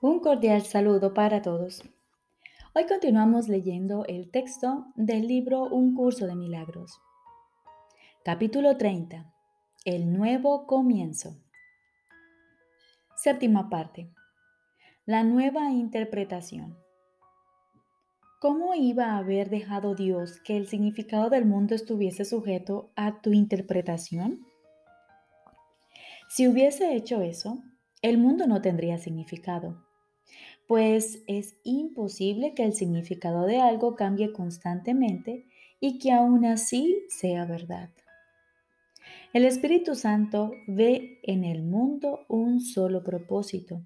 Un cordial saludo para todos. Hoy continuamos leyendo el texto del libro Un curso de milagros. Capítulo 30. El nuevo comienzo. Séptima parte. La nueva interpretación. ¿Cómo iba a haber dejado Dios que el significado del mundo estuviese sujeto a tu interpretación? Si hubiese hecho eso, el mundo no tendría significado pues es imposible que el significado de algo cambie constantemente y que aún así sea verdad. El Espíritu Santo ve en el mundo un solo propósito,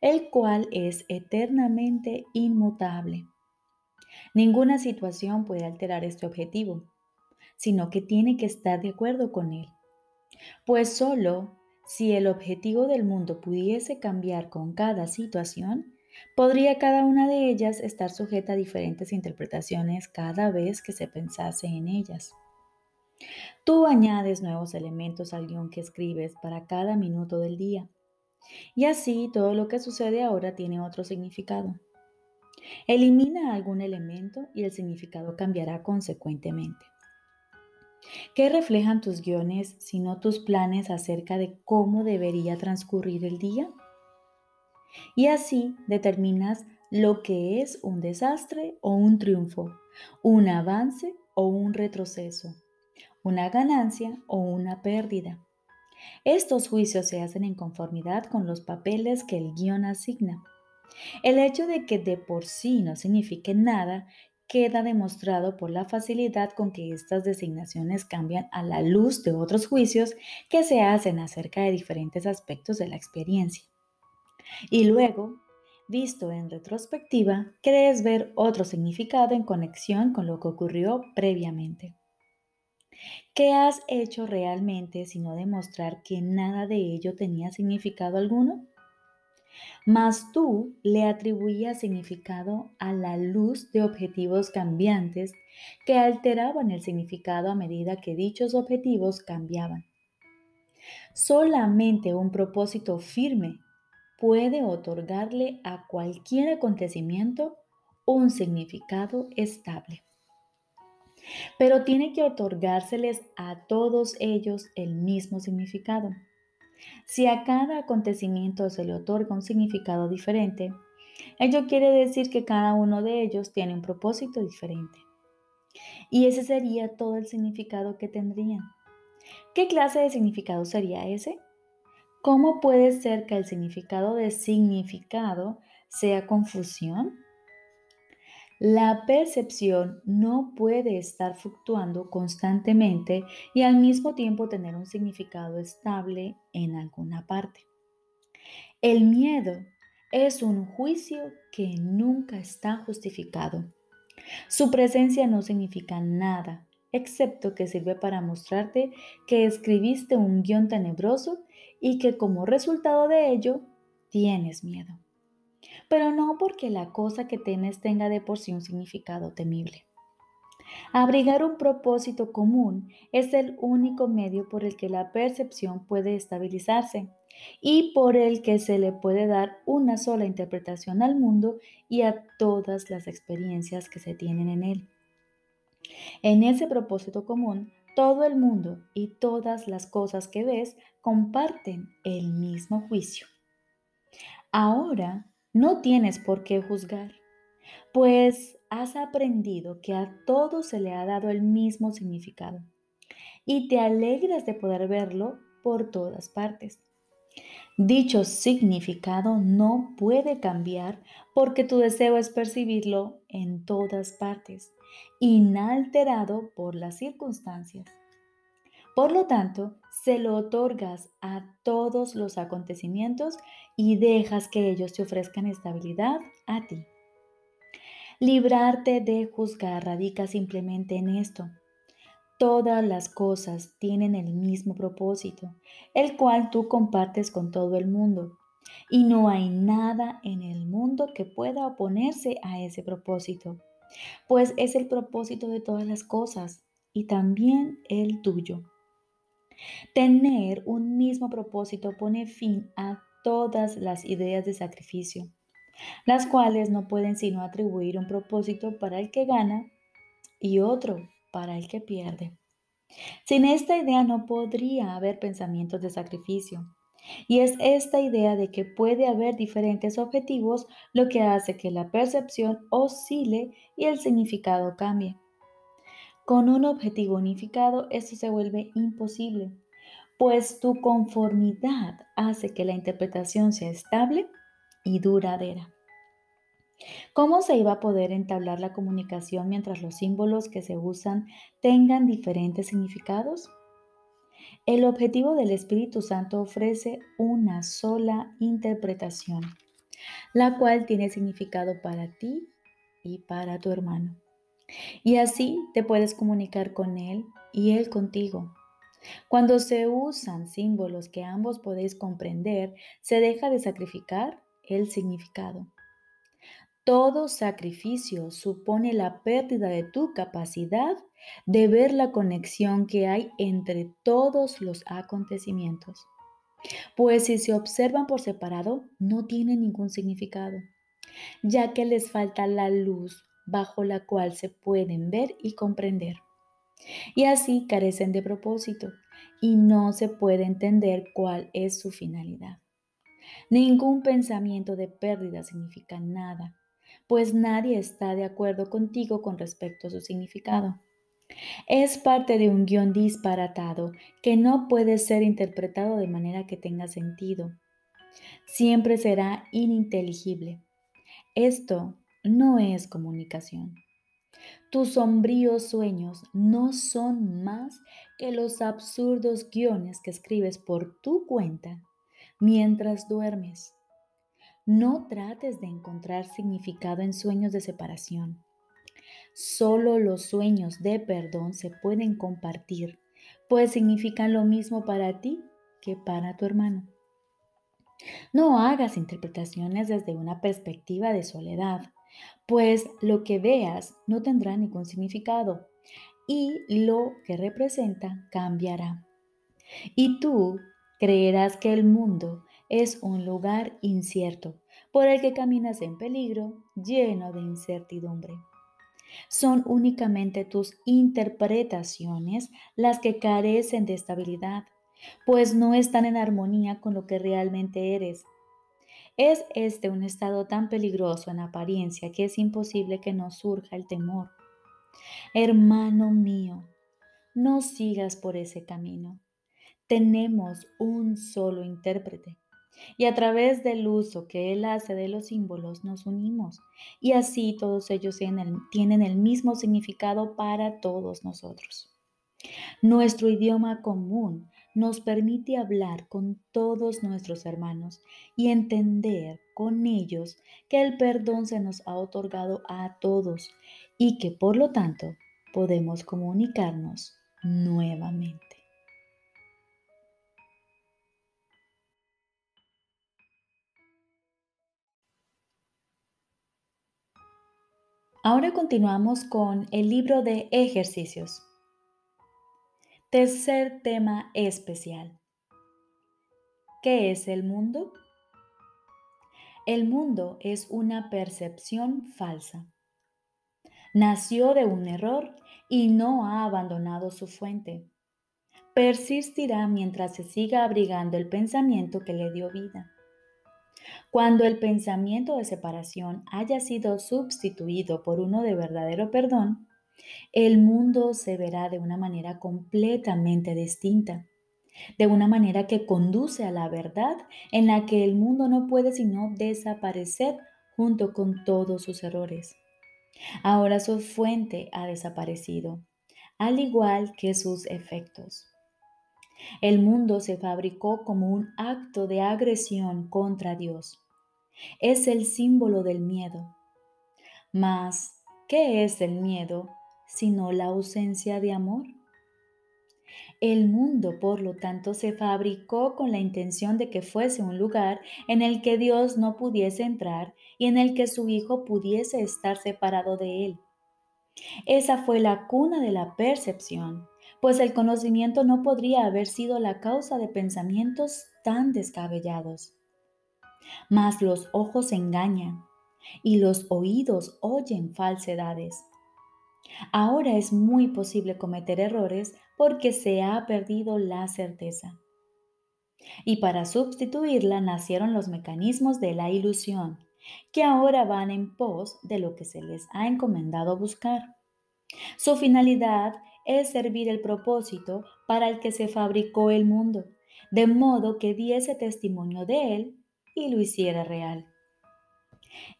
el cual es eternamente inmutable. Ninguna situación puede alterar este objetivo, sino que tiene que estar de acuerdo con él, pues solo si el objetivo del mundo pudiese cambiar con cada situación, Podría cada una de ellas estar sujeta a diferentes interpretaciones cada vez que se pensase en ellas. Tú añades nuevos elementos al guion que escribes para cada minuto del día. Y así todo lo que sucede ahora tiene otro significado. Elimina algún elemento y el significado cambiará consecuentemente. ¿Qué reflejan tus guiones sino tus planes acerca de cómo debería transcurrir el día? Y así determinas lo que es un desastre o un triunfo, un avance o un retroceso, una ganancia o una pérdida. Estos juicios se hacen en conformidad con los papeles que el guion asigna. El hecho de que de por sí no signifique nada queda demostrado por la facilidad con que estas designaciones cambian a la luz de otros juicios que se hacen acerca de diferentes aspectos de la experiencia. Y luego, visto en retrospectiva, crees ver otro significado en conexión con lo que ocurrió previamente. ¿Qué has hecho realmente sino demostrar que nada de ello tenía significado alguno? Mas tú le atribuías significado a la luz de objetivos cambiantes que alteraban el significado a medida que dichos objetivos cambiaban. Solamente un propósito firme puede otorgarle a cualquier acontecimiento un significado estable. Pero tiene que otorgárseles a todos ellos el mismo significado. Si a cada acontecimiento se le otorga un significado diferente, ello quiere decir que cada uno de ellos tiene un propósito diferente. Y ese sería todo el significado que tendrían. ¿Qué clase de significado sería ese? ¿Cómo puede ser que el significado de significado sea confusión? La percepción no puede estar fluctuando constantemente y al mismo tiempo tener un significado estable en alguna parte. El miedo es un juicio que nunca está justificado. Su presencia no significa nada, excepto que sirve para mostrarte que escribiste un guion tenebroso y que como resultado de ello tienes miedo. Pero no porque la cosa que temes tenga de por sí un significado temible. Abrigar un propósito común es el único medio por el que la percepción puede estabilizarse y por el que se le puede dar una sola interpretación al mundo y a todas las experiencias que se tienen en él. En ese propósito común, todo el mundo y todas las cosas que ves comparten el mismo juicio. Ahora no tienes por qué juzgar, pues has aprendido que a todo se le ha dado el mismo significado y te alegras de poder verlo por todas partes. Dicho significado no puede cambiar porque tu deseo es percibirlo en todas partes, inalterado por las circunstancias. Por lo tanto, se lo otorgas a todos los acontecimientos y dejas que ellos te ofrezcan estabilidad a ti. Librarte de juzgar radica simplemente en esto. Todas las cosas tienen el mismo propósito, el cual tú compartes con todo el mundo, y no hay nada en el mundo que pueda oponerse a ese propósito, pues es el propósito de todas las cosas y también el tuyo. Tener un mismo propósito pone fin a todas las ideas de sacrificio, las cuales no pueden sino atribuir un propósito para el que gana y otro para el que pierde. Sin esta idea no podría haber pensamientos de sacrificio. Y es esta idea de que puede haber diferentes objetivos lo que hace que la percepción oscile y el significado cambie. Con un objetivo unificado esto se vuelve imposible, pues tu conformidad hace que la interpretación sea estable y duradera. ¿Cómo se iba a poder entablar la comunicación mientras los símbolos que se usan tengan diferentes significados? El objetivo del Espíritu Santo ofrece una sola interpretación, la cual tiene significado para ti y para tu hermano. Y así te puedes comunicar con él y él contigo. Cuando se usan símbolos que ambos podéis comprender, se deja de sacrificar el significado. Todo sacrificio supone la pérdida de tu capacidad de ver la conexión que hay entre todos los acontecimientos. Pues si se observan por separado, no tienen ningún significado, ya que les falta la luz bajo la cual se pueden ver y comprender. Y así carecen de propósito y no se puede entender cuál es su finalidad. Ningún pensamiento de pérdida significa nada pues nadie está de acuerdo contigo con respecto a su significado. Es parte de un guion disparatado que no puede ser interpretado de manera que tenga sentido. Siempre será ininteligible. Esto no es comunicación. Tus sombríos sueños no son más que los absurdos guiones que escribes por tu cuenta mientras duermes. No trates de encontrar significado en sueños de separación. Solo los sueños de perdón se pueden compartir, pues significan lo mismo para ti que para tu hermano. No hagas interpretaciones desde una perspectiva de soledad, pues lo que veas no tendrá ningún significado y lo que representa cambiará. Y tú creerás que el mundo es un lugar incierto por el que caminas en peligro, lleno de incertidumbre. Son únicamente tus interpretaciones las que carecen de estabilidad, pues no están en armonía con lo que realmente eres. Es este un estado tan peligroso en apariencia que es imposible que no surja el temor. Hermano mío, no sigas por ese camino. Tenemos un solo intérprete y a través del uso que Él hace de los símbolos nos unimos. Y así todos ellos tienen el, mismo significado para todos nosotros. Nuestro idioma común nos permite hablar con todos nuestros hermanos y entender con ellos que el perdón se nos ha otorgado a todos y que por lo tanto podemos comunicarnos nuevamente. Ahora continuamos con el libro de ejercicios. Tercer tema especial. ¿Qué es el mundo? El mundo es una percepción falsa. Nació de un error y no ha abandonado su fuente. Persistirá mientras se siga abrigando el pensamiento que le dio vida. Cuando el pensamiento de separación haya sido sustituido por uno de verdadero perdón, el mundo se verá de una manera completamente distinta, de una manera que conduce a la verdad en la que el mundo no puede sino desaparecer junto con todos sus errores. Ahora su fuente ha desaparecido, al igual que sus efectos. El mundo se fabricó como un acto de agresión contra Dios. Es el símbolo del miedo. Mas, ¿qué es el miedo sino la ausencia de amor? El mundo, por lo tanto, se fabricó con la intención de que fuese un lugar en el que Dios no pudiese entrar y en el que su Hijo pudiese estar separado de él. Esa fue la cuna de la percepción, pues el conocimiento no podría haber sido la causa de pensamientos tan descabellados. mas los ojos engañan y los oídos oyen falsedades. Ahora es muy posible cometer errores porque se ha perdido la certeza. Y para sustituirla nacieron los mecanismos de la ilusión, que ahora van en pos de lo que se les ha encomendado buscar. Su finalidad es servir el propósito para el que se fabricó el mundo, de modo que diese testimonio de él y lo hiciera real.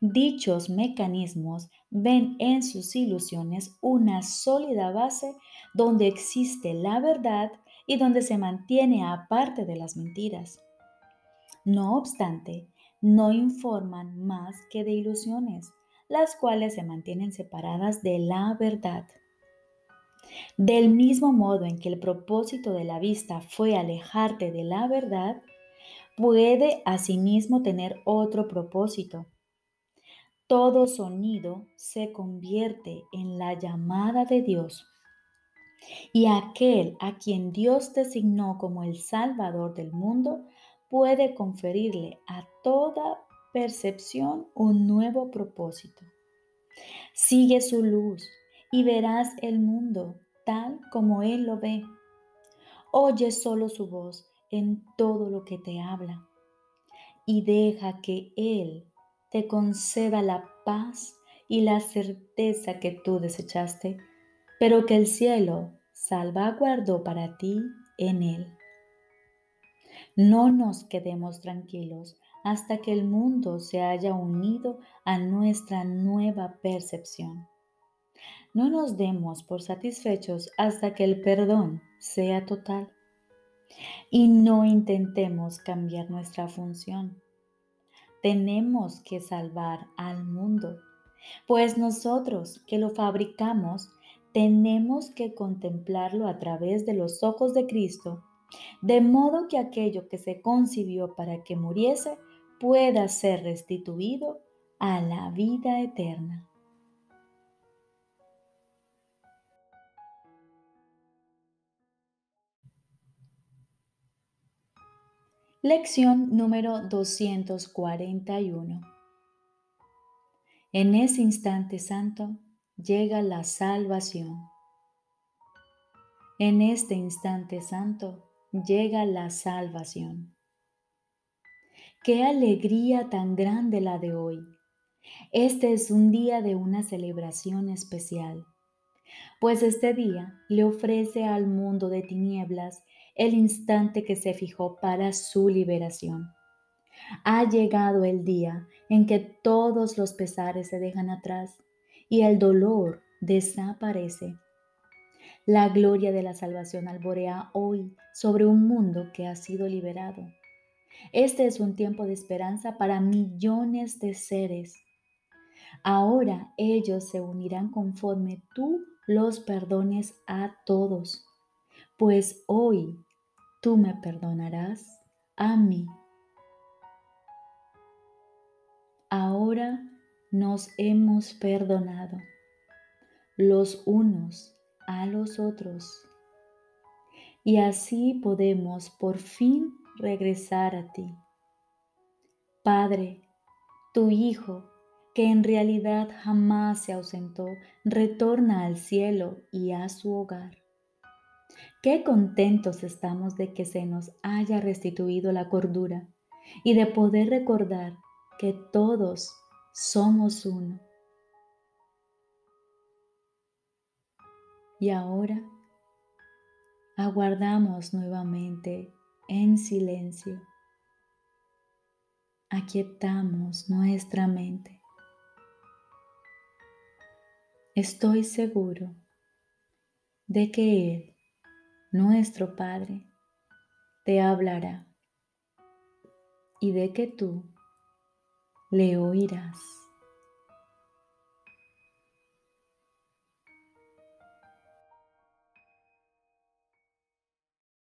Dichos mecanismos ven en sus ilusiones una sólida base donde existe la verdad y donde se mantiene aparte de las mentiras. No obstante, no informan más que de ilusiones, las cuales se mantienen separadas de la verdad. Del mismo modo en que el propósito de la vista fue alejarte de la verdad, puede asimismo tener otro propósito. Todo sonido se convierte en la llamada de Dios. Y aquel a quien Dios designó como el Salvador del mundo puede conferirle a toda percepción un nuevo propósito. Sigue su luz y verás el mundo tal como Él lo ve. Oye solo su voz en todo lo que te habla y deja que Él te conceda la paz y la certeza que tú desechaste, pero que el cielo salvaguardó para ti en Él. No nos quedemos tranquilos hasta que el mundo se haya unido a nuestra nueva percepción. No nos demos por satisfechos hasta que el perdón sea total. Y no intentemos cambiar nuestra función. Tenemos que salvar al mundo, pues nosotros que lo fabricamos tenemos que contemplarlo a través de los ojos de Cristo, de modo que aquello que se concibió para que muriese pueda ser restituido a la vida eterna. Lección número 241. En ese instante santo llega la salvación. En este instante santo llega la salvación. Qué alegría tan grande la de hoy. Este es un día de una celebración especial, pues este día le ofrece al mundo de tinieblas el instante que se fijó para su liberación. Ha llegado el día en que todos los pesares se dejan atrás y el dolor desaparece. La gloria de la salvación alborea hoy sobre un mundo que ha sido liberado. Este es un tiempo de esperanza para millones de seres. Ahora ellos se unirán conforme tú los perdones a todos, pues hoy tú me perdonarás a mí. Ahora nos hemos perdonado los unos a los otros y así podemos por fin regresar a ti. Padre, tu Hijo, que en realidad jamás se ausentó, retorna al cielo y a su hogar. Qué contentos estamos de que se nos haya restituido la cordura y de poder recordar que todos somos uno. Y ahora aguardamos nuevamente en silencio. Aquietamos nuestra mente. Estoy seguro de que Él nuestro Padre, te hablará y de que tú le oirás.